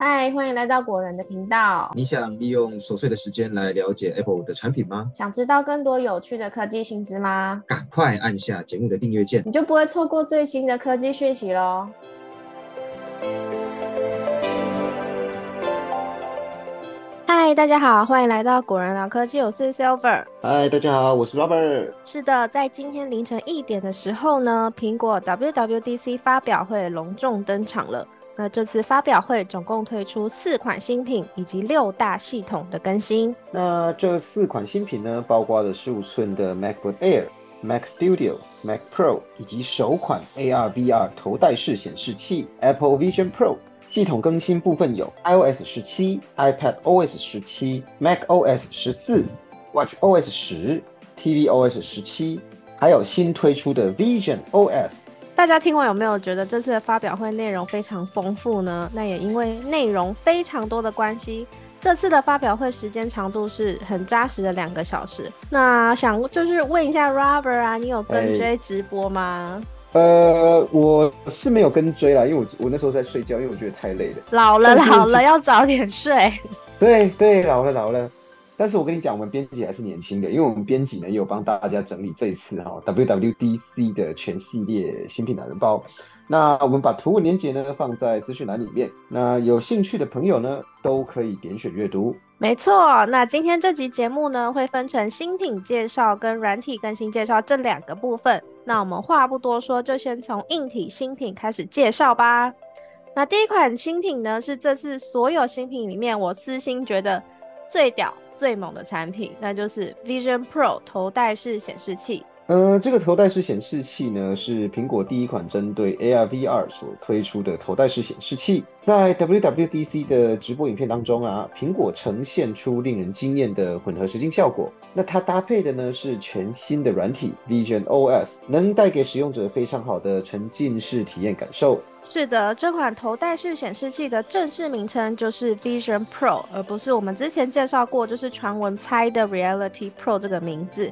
嗨，欢迎来到果仁的频道。你想利用琐碎的时间来了解 Apple 的产品吗？想知道更多有趣的科技新知吗？赶快按下节目的订阅键，你就不会错过最新的科技讯息喽。嗨，大家好，欢迎来到果仁聊科技，我是 Silver。嗨，大家好，我是 Robert。是的，在今天凌晨一点的时候呢，苹果 WWDC 发表会隆重登场了。那这次发表会总共推出四款新品以及六大系统的更新。那这四款新品呢，包括了十五寸的 MacBook Air、Mac Studio、Mac Pro 以及首款 AR/VR 头戴式显示器 Apple Vision Pro。系统更新部分有 iOS 十七、iPad OS 十七、Mac OS 十四、Watch OS 十、tvOS 十七，还有新推出的 Vision OS。大家听完有没有觉得这次的发表会内容非常丰富呢？那也因为内容非常多的关系，这次的发表会时间长度是很扎实的两个小时。那想就是问一下 Robert 啊，你有跟追直播吗？呃，我是没有跟追啦，因为我我那时候在睡觉，因为我觉得太累了。老了老了，要早点睡。对对，老了老了。但是我跟你讲，我们编辑还是年轻的，因为我们编辑呢也有帮大家整理这一次哈 WWDC 的全系列新品懒人包。那我们把图文链接呢放在资讯栏里面，那有兴趣的朋友呢都可以点选阅读。没错，那今天这集节目呢会分成新品介绍跟软体更新介绍这两个部分。那我们话不多说，就先从硬体新品开始介绍吧。那第一款新品呢是这次所有新品里面我私心觉得最屌。最猛的产品，那就是 Vision Pro 头戴式显示器。嗯，这个头戴式显示器呢，是苹果第一款针对 AR VR 所推出的头戴式显示器。在 WWDC 的直播影片当中啊，苹果呈现出令人惊艳的混合实境效果。那它搭配的呢是全新的软体 Vision OS，能带给使用者非常好的沉浸式体验感受。是的，这款头戴式显示器的正式名称就是 Vision Pro，而不是我们之前介绍过就是传闻猜的 Reality Pro 这个名字。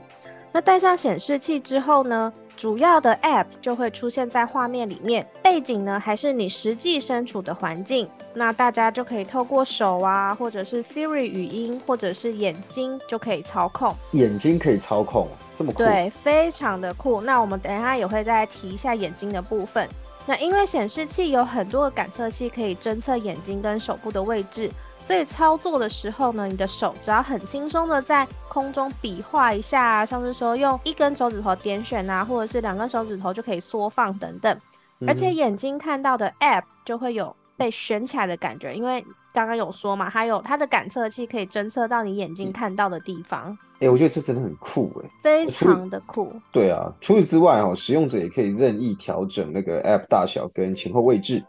那戴上显示器之后呢，主要的 App 就会出现在画面里面，背景呢还是你实际身处的环境。那大家就可以透过手啊，或者是 Siri 语音，或者是眼睛就可以操控。眼睛可以操控，这么酷？对，非常的酷。那我们等一下也会再提一下眼睛的部分。那因为显示器有很多个感测器，可以侦测眼睛跟手部的位置。所以操作的时候呢，你的手只要很轻松的在空中比划一下，像是说用一根手指头点选啊，或者是两根手指头就可以缩放等等。而且眼睛看到的 App 就会有被悬起来的感觉，因为刚刚有说嘛，它有它的感测器可以侦测到你眼睛看到的地方。哎，我觉得这真的很酷哎，非常的酷。对啊，除此之外哦，使用者也可以任意调整那个 App 大小跟前后位置，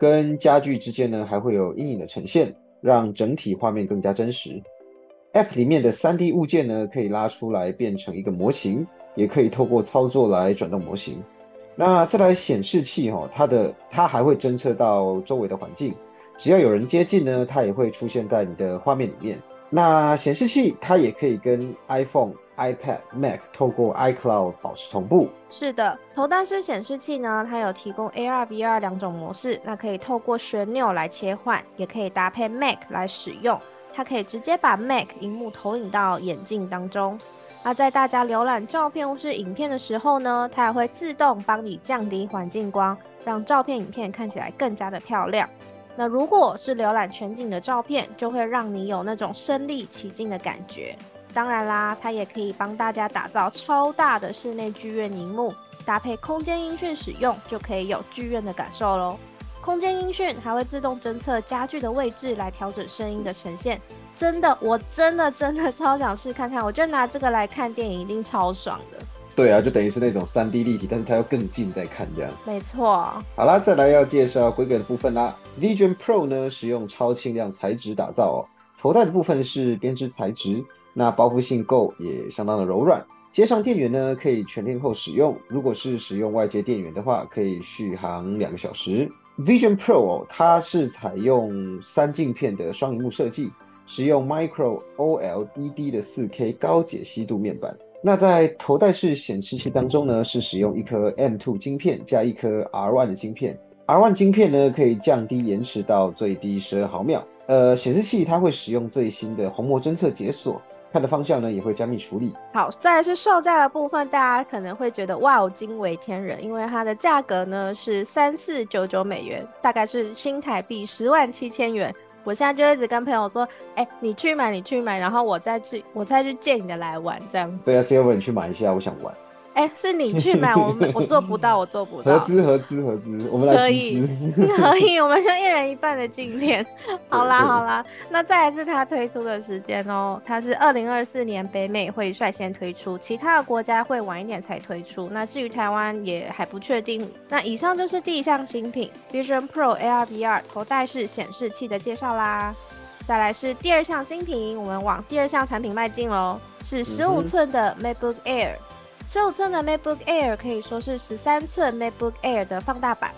跟家具之间呢还会有阴影的呈现。让整体画面更加真实。App 里面的 3D 物件呢，可以拉出来变成一个模型，也可以透过操作来转动模型。那再来显示器哈，它的它还会侦测到周围的环境，只要有人接近呢，它也会出现在你的画面里面。那显示器它也可以跟 iPhone。iPad、Mac 透过 iCloud 保持同步。是的，头戴式显示器呢，它有提供 AR、VR 两种模式，那可以透过旋钮来切换，也可以搭配 Mac 来使用。它可以直接把 Mac 荧幕投影到眼镜当中。那在大家浏览照片或是影片的时候呢，它也会自动帮你降低环境光，让照片、影片看起来更加的漂亮。那如果是浏览全景的照片，就会让你有那种身临其境的感觉。当然啦，它也可以帮大家打造超大的室内剧院荧幕，搭配空间音讯使用，就可以有剧院的感受喽。空间音讯还会自动侦测家具的位置来调整声音的呈现。真的，我真的真的超想试看看，我觉得拿这个来看电影一定超爽的。对啊，就等于是那种三 D 立体，但是它要更近再看这样。没错。好啦，再来要介绍规格的部分啦。Vision Pro 呢，使用超轻量材质打造哦，头戴的部分是编织材质。那包覆性够，也相当的柔软。接上电源呢，可以全天候使用。如果是使用外接电源的话，可以续航两个小时。Vision Pro 它是采用三镜片的双荧幕设计，使用 Micro OLED 的 4K 高解析度面板。那在头戴式显示器当中呢，是使用一颗 M2 晶片加一颗 R1 的晶片。R1 晶片呢可以降低延迟到最低十二毫秒。呃，显示器它会使用最新的虹膜侦测解锁。看的方向呢也会加密处理。好，再来是售价的部分，大家可能会觉得哇，惊为天人，因为它的价格呢是三四九九美元，大概是新台币十万七千元。我现在就一直跟朋友说，哎，你去买，你去买，然后我再去，我再去借你的来玩，这样子。对啊，Silver，你去买一下，我想玩。哎，是你去买，我 我做不到，我做不到。合资合资合资，我们来可以 可以，我们就一人一半的镜片。好啦好啦，那再来是它推出的时间哦，它是二零二四年北美会率先推出，其他的国家会晚一点才推出。那至于台湾也还不确定。那以上就是第一项新品 Vision Pro AR/VR 头戴式显示器的介绍啦。再来是第二项新品，我们往第二项产品迈进喽，是十五寸的 MacBook Air。十五寸的 MacBook Air 可以说是十三寸 MacBook Air 的放大版，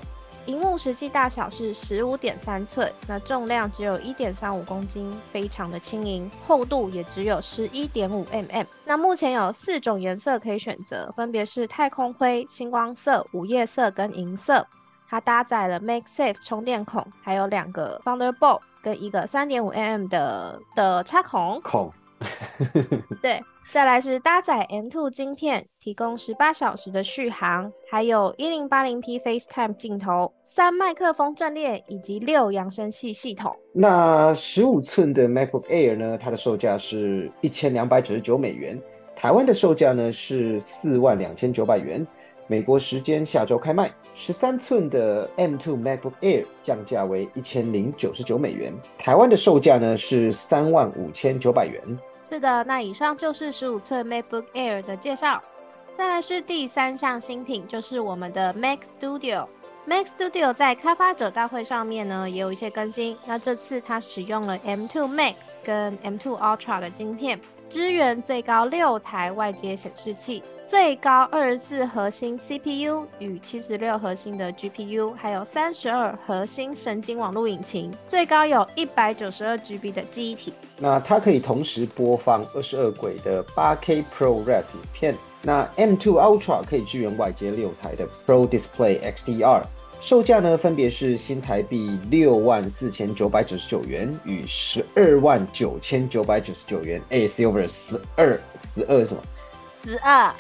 荧幕实际大小是十五点三寸，那重量只有一点三五公斤，非常的轻盈，厚度也只有十一点五 mm。那目前有四种颜色可以选择，分别是太空灰、星光色、午夜色跟银色。它搭载了 MagSafe 充电孔，还有两个 Thunderbolt 跟一个三点五 mm 的的插孔。孔。对。再来是搭载 M2 晶片，提供十八小时的续航，还有一零八零 P FaceTime 镜头，三麦克风阵列以及六扬声器系统。那十五寸的 MacBook Air 呢？它的售价是一千两百九十九美元，台湾的售价呢是四万两千九百元。美国时间下周开卖。十三寸的 M2 MacBook Air 降价为一千零九十九美元，台湾的售价呢是三万五千九百元。是的，那以上就是十五寸 MacBook Air 的介绍。再来是第三项新品，就是我们的 Mac Studio。Mac Studio 在开发者大会上面呢，也有一些更新。那这次它使用了 M2 Max 跟 M2 Ultra 的晶片。支援最高六台外接显示器，最高二十四核心 CPU 与七十六核心的 GPU，还有三十二核心神经网络引擎，最高有一百九十二 GB 的记忆体。那它可以同时播放二十二轨的八 K ProRes 影片。那 M2 Ultra 可以支援外接六台的 Pro Display XDR。售价呢，分别是新台币六万四千九百九十九元与十二万九千九百九十九元。A Silver 十二十二什么？十二？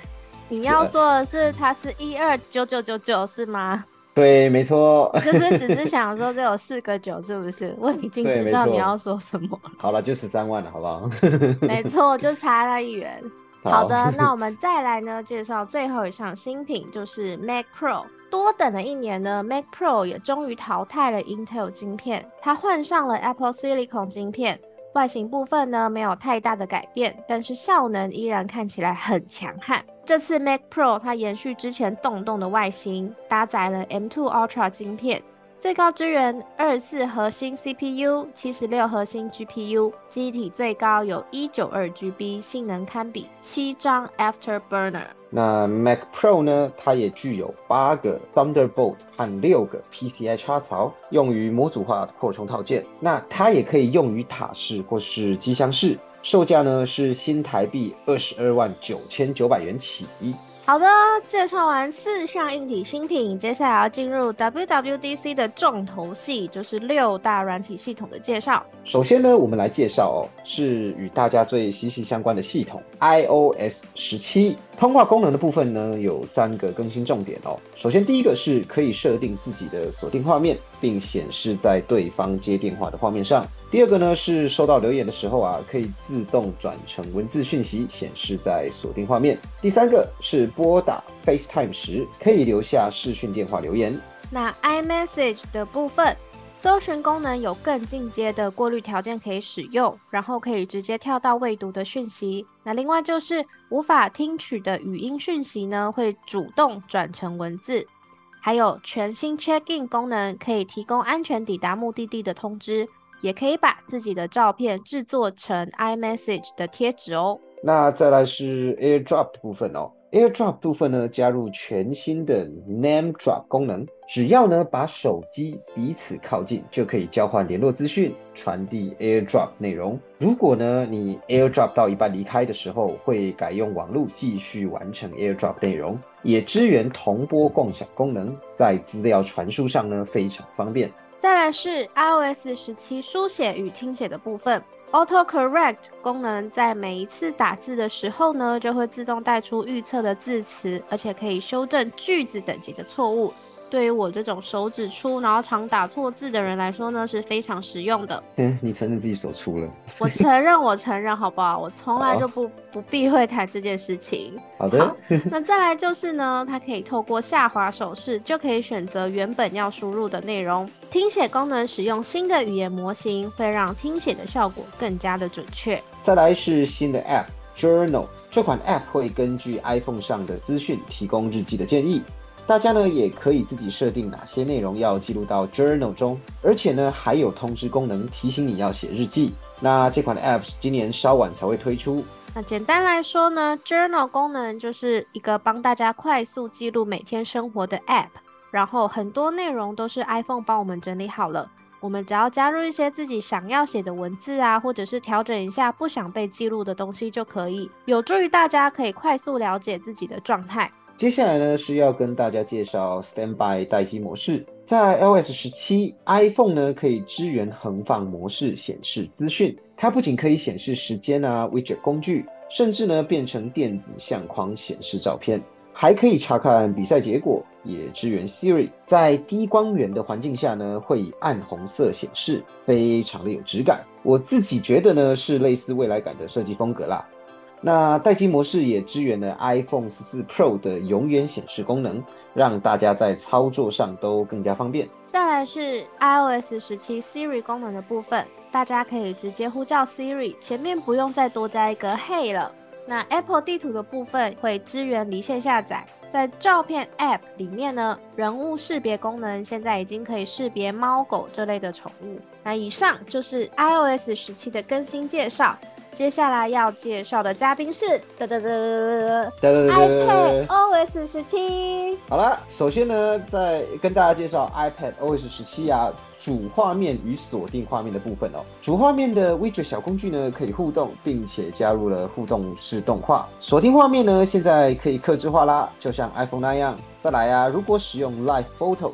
你要说的是它是一二九九九九是吗？对，没错。就是只是想说这有四个九是不是？我已经知道你要说什么。好了，就十三万了，好不好？没错，就差了一元。好的，那我们再来呢，介绍最后一项新品，就是 Mac Pro。多等了一年呢，Mac Pro 也终于淘汰了 Intel 晶片，它换上了 Apple Silicon 晶片。外形部分呢没有太大的改变，但是效能依然看起来很强悍。这次 Mac Pro 它延续之前洞洞的外形，搭载了 M2 Ultra 晶片。最高支援二十四核心 CPU，七十六核心 GPU，机体最高有一九二 GB，性能堪比七张 Afterburner。那 Mac Pro 呢？它也具有八个 Thunderbolt 和六个 PCI 插槽，用于模组化扩充套件。那它也可以用于塔式或是机箱式。售价呢是新台币二十二万九千九百元起。好的，介绍完四项硬体新品，接下来要进入 WWDC 的重头戏，就是六大软体系统的介绍。首先呢，我们来介绍哦，是与大家最息息相关的系统 iOS 十七。通话功能的部分呢，有三个更新重点哦。首先，第一个是可以设定自己的锁定画面，并显示在对方接电话的画面上。第二个呢，是收到留言的时候啊，可以自动转成文字讯息，显示在锁定画面。第三个是拨打 FaceTime 时，可以留下视讯电话留言。那 iMessage 的部分。搜寻功能有更进阶的过滤条件可以使用，然后可以直接跳到未读的讯息。那另外就是无法听取的语音讯息呢，会主动转成文字。还有全新 Check In 功能，可以提供安全抵达目的地的通知，也可以把自己的照片制作成 iMessage 的贴纸哦。那再来是 AirDrop 的部分哦。AirDrop 部分呢，加入全新的 Name Drop 功能，只要呢把手机彼此靠近，就可以交换联络资讯，传递 AirDrop 内容。如果呢你 AirDrop 到一半离开的时候，会改用网络继续完成 AirDrop 内容，也支援同波共享功能，在资料传输上呢非常方便。再来是 iOS 十七书写与听写的部分。Auto Correct 功能在每一次打字的时候呢，就会自动带出预测的字词，而且可以修正句子等级的错误。对于我这种手指粗，然后常打错字的人来说呢，是非常实用的。嗯，你承认自己手粗了？我承认，我承认，好不好？我从来就不不避讳谈这件事情。好的。那再来就是呢，它可以透过下滑手势就可以选择原本要输入的内容。听写功能使用新的语言模型，会让听写的效果更加的准确。再来是新的 App Journal，这款 App 会根据 iPhone 上的资讯提供日记的建议。大家呢也可以自己设定哪些内容要记录到 Journal 中，而且呢还有通知功能提醒你要写日记。那这款的 App 今年稍晚才会推出。那简单来说呢，Journal 功能就是一个帮大家快速记录每天生活的 App，然后很多内容都是 iPhone 帮我们整理好了，我们只要加入一些自己想要写的文字啊，或者是调整一下不想被记录的东西就可以，有助于大家可以快速了解自己的状态。接下来呢是要跟大家介绍 Standby 待机模式，在 iOS 十七 iPhone 呢可以支援横放模式显示资讯，它不仅可以显示时间啊 Widget 工具，甚至呢变成电子相框显示照片，还可以查看比赛结果，也支援 Siri，在低光源的环境下呢会以暗红色显示，非常的有质感，我自己觉得呢是类似未来感的设计风格啦。那待机模式也支援了 iPhone 十四 Pro 的永远显示功能，让大家在操作上都更加方便。再来是 iOS 十七 Siri 功能的部分，大家可以直接呼叫 Siri，前面不用再多加一个 Hey 了。那 Apple 地图的部分会支援离线下载，在照片 App 里面呢，人物识别功能现在已经可以识别猫狗这类的宠物。那以上就是 iOS 十七的更新介绍。接下来要介绍的嘉宾是哒哒哒哒哒 iPad OS 十七。好了，首先呢，在跟大家介绍 iPad OS 十七啊，主画面与锁定画面的部分哦。主画面的 Widget 小工具呢，可以互动，并且加入了互动式动画。锁定画面呢，现在可以克制化啦，就像 iPhone 那样。再来啊，如果使用 Live Photo。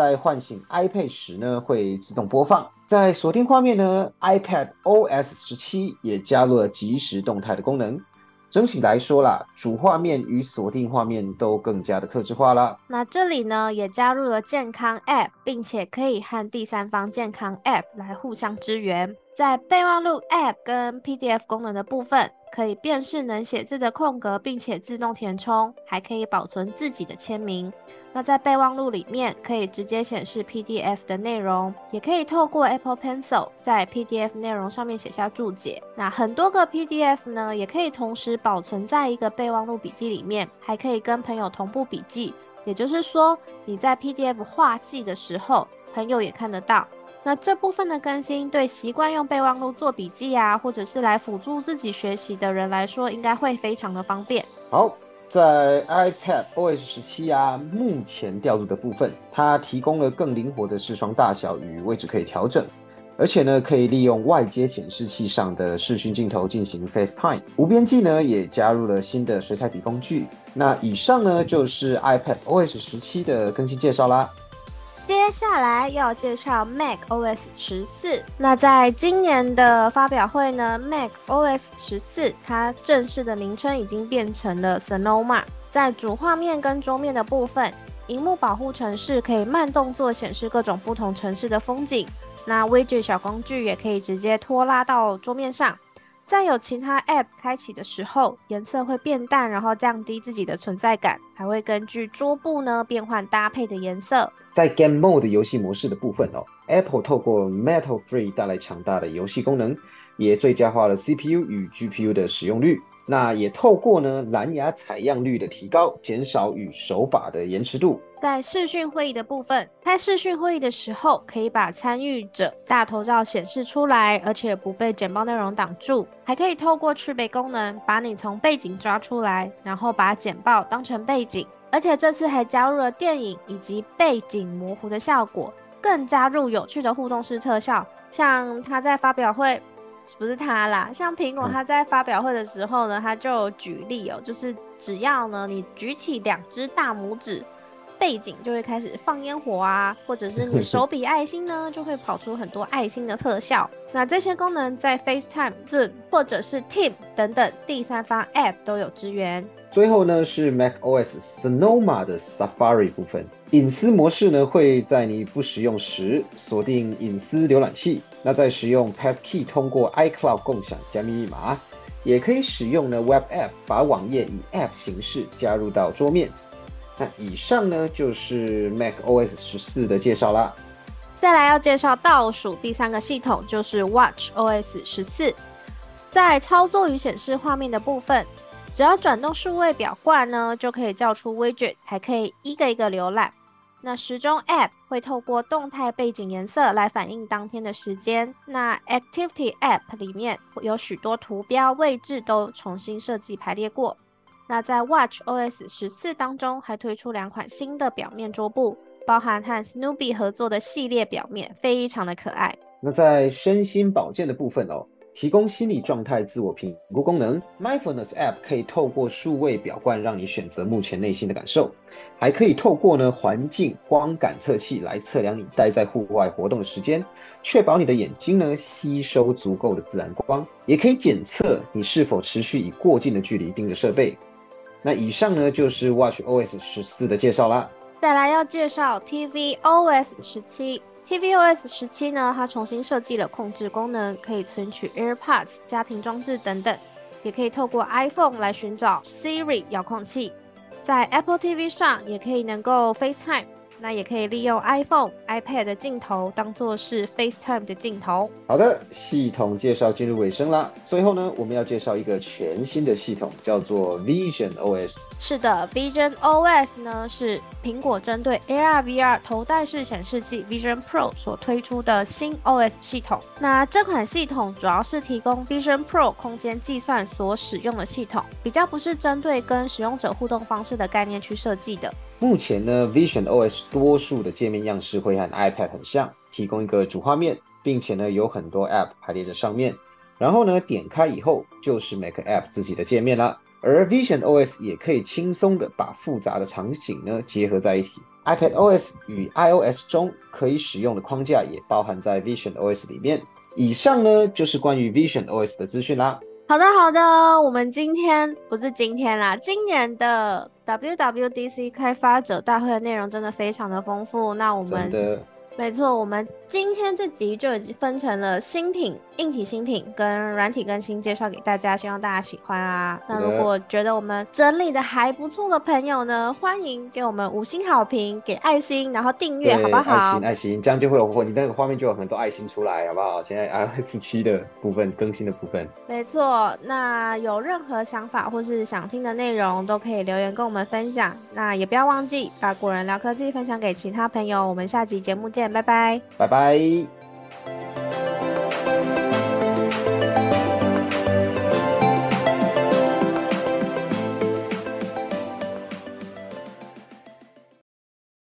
在唤醒 iPad 时呢，会自动播放。在锁定画面呢，iPad OS 十七也加入了即时动态的功能。整体来说啦，主画面与锁定画面都更加的克制化了。那这里呢，也加入了健康 App，并且可以和第三方健康 App 来互相支援。在备忘录 App 跟 PDF 功能的部分，可以辨识能写字的空格，并且自动填充，还可以保存自己的签名。那在备忘录里面可以直接显示 PDF 的内容，也可以透过 Apple Pencil 在 PDF 内容上面写下注解。那很多个 PDF 呢，也可以同时保存在一个备忘录笔记里面，还可以跟朋友同步笔记。也就是说，你在 PDF 画记的时候，朋友也看得到。那这部分的更新，对习惯用备忘录做笔记啊，或者是来辅助自己学习的人来说，应该会非常的方便。好。在 iPad OS 十七啊，目前调度的部分，它提供了更灵活的视窗大小与位置可以调整，而且呢，可以利用外接显示器上的视讯镜头进行 FaceTime。无边际呢，也加入了新的水彩笔工具。那以上呢，就是 iPad OS 十七的更新介绍啦。接下来要介绍 Mac OS 十四。那在今年的发表会呢，Mac OS 十四它正式的名称已经变成了 Sonoma。在主画面跟桌面的部分，荧幕保护城市可以慢动作显示各种不同城市的风景。那 Widget 小工具也可以直接拖拉到桌面上。在有其他 App 开启的时候，颜色会变淡，然后降低自己的存在感，还会根据桌布呢变换搭配的颜色。在 Game Mode 游戏模式的部分哦，Apple 透过 Metal Free 带来强大的游戏功能，也最佳化了 CPU 与 GPU 的使用率。那也透过呢蓝牙采样率的提高，减少与手把的延迟度。在视讯会议的部分，开视讯会议的时候，可以把参与者大头照显示出来，而且不被简报内容挡住。还可以透过去背功能，把你从背景抓出来，然后把简报当成背景。而且这次还加入了电影以及背景模糊的效果，更加入有趣的互动式特效，像他在发表会。不是他啦，像苹果，他在发表会的时候呢，他就举例哦，就是只要呢你举起两只大拇指，背景就会开始放烟火啊，或者是你手比爱心呢，就会跑出很多爱心的特效。那这些功能在 FaceTime、Zoom 或者是 Team 等等第三方 App 都有支援。最后呢是 macOS Sonoma 的 Safari 部分，隐私模式呢会在你不使用时锁定隐私浏览器。那在使用 Passkey 通过 iCloud 共享加密密码，也可以使用呢 Web App 把网页以 App 形式加入到桌面。那以上呢就是 macOS 十四的介绍啦。再来要介绍倒数第三个系统就是 watchOS 十四，在操作与显示画面的部分。只要转动数位表冠呢，就可以叫出 widget，还可以一个一个浏览。那时钟 App 会透过动态背景颜色来反映当天的时间。那 Activity App 里面有许多图标位置都重新设计排列过。那在 watchOS 十四当中还推出两款新的表面桌布，包含和 Snoopy 合作的系列表面，非常的可爱。那在身心保健的部分哦。提供心理状态自我评估功能，Mindfulness App 可以透过数位表冠让你选择目前内心的感受，还可以透过呢环境光感测器来测量你待在户外活动的时间，确保你的眼睛呢吸收足够的自然光，也可以检测你是否持续以过近的距离盯着设备。那以上呢就是 Watch OS 十四的介绍啦。再来要介绍 tvOS 十七。tvOS 十七呢，它重新设计了控制功能，可以存取 AirPods 家庭装置等等，也可以透过 iPhone 来寻找 Siri 遥控器，在 Apple TV 上也可以能够 FaceTime。那也可以利用 iPhone、iPad 的镜头当做是 FaceTime 的镜头。好的，系统介绍进入尾声啦。最后呢，我们要介绍一个全新的系统，叫做 Vision OS。是的，Vision OS 呢是苹果针对 AR/VR 头戴式显示器 Vision Pro 所推出的新 OS 系统。那这款系统主要是提供 Vision Pro 空间计算所使用的系统，比较不是针对跟使用者互动方式的概念去设计的。目前呢，Vision OS 多数的界面样式会和 iPad 很像，提供一个主画面，并且呢有很多 App 排列在上面。然后呢点开以后就是每个 App 自己的界面啦。而 Vision OS 也可以轻松的把复杂的场景呢结合在一起。iPad OS 与 iOS 中可以使用的框架也包含在 Vision OS 里面。以上呢就是关于 Vision OS 的资讯啦。好的，好的，我们今天不是今天啦，今年的 WWDC 开发者大会的内容真的非常的丰富。那我们。没错，我们今天这集就已经分成了新品、硬体新品跟软体更新介绍给大家，希望大家喜欢啊。那如果觉得我们整理的还不错的朋友呢，欢迎给我们五星好评，给爱心，然后订阅，好不好？爱心，爱心，这样就会有你那个画面就有很多爱心出来，好不好？现在 iOS 七的部分更新的部分。没错，那有任何想法或是想听的内容，都可以留言跟我们分享。那也不要忘记把果仁聊科技分享给其他朋友。我们下集节目见。拜拜，拜拜。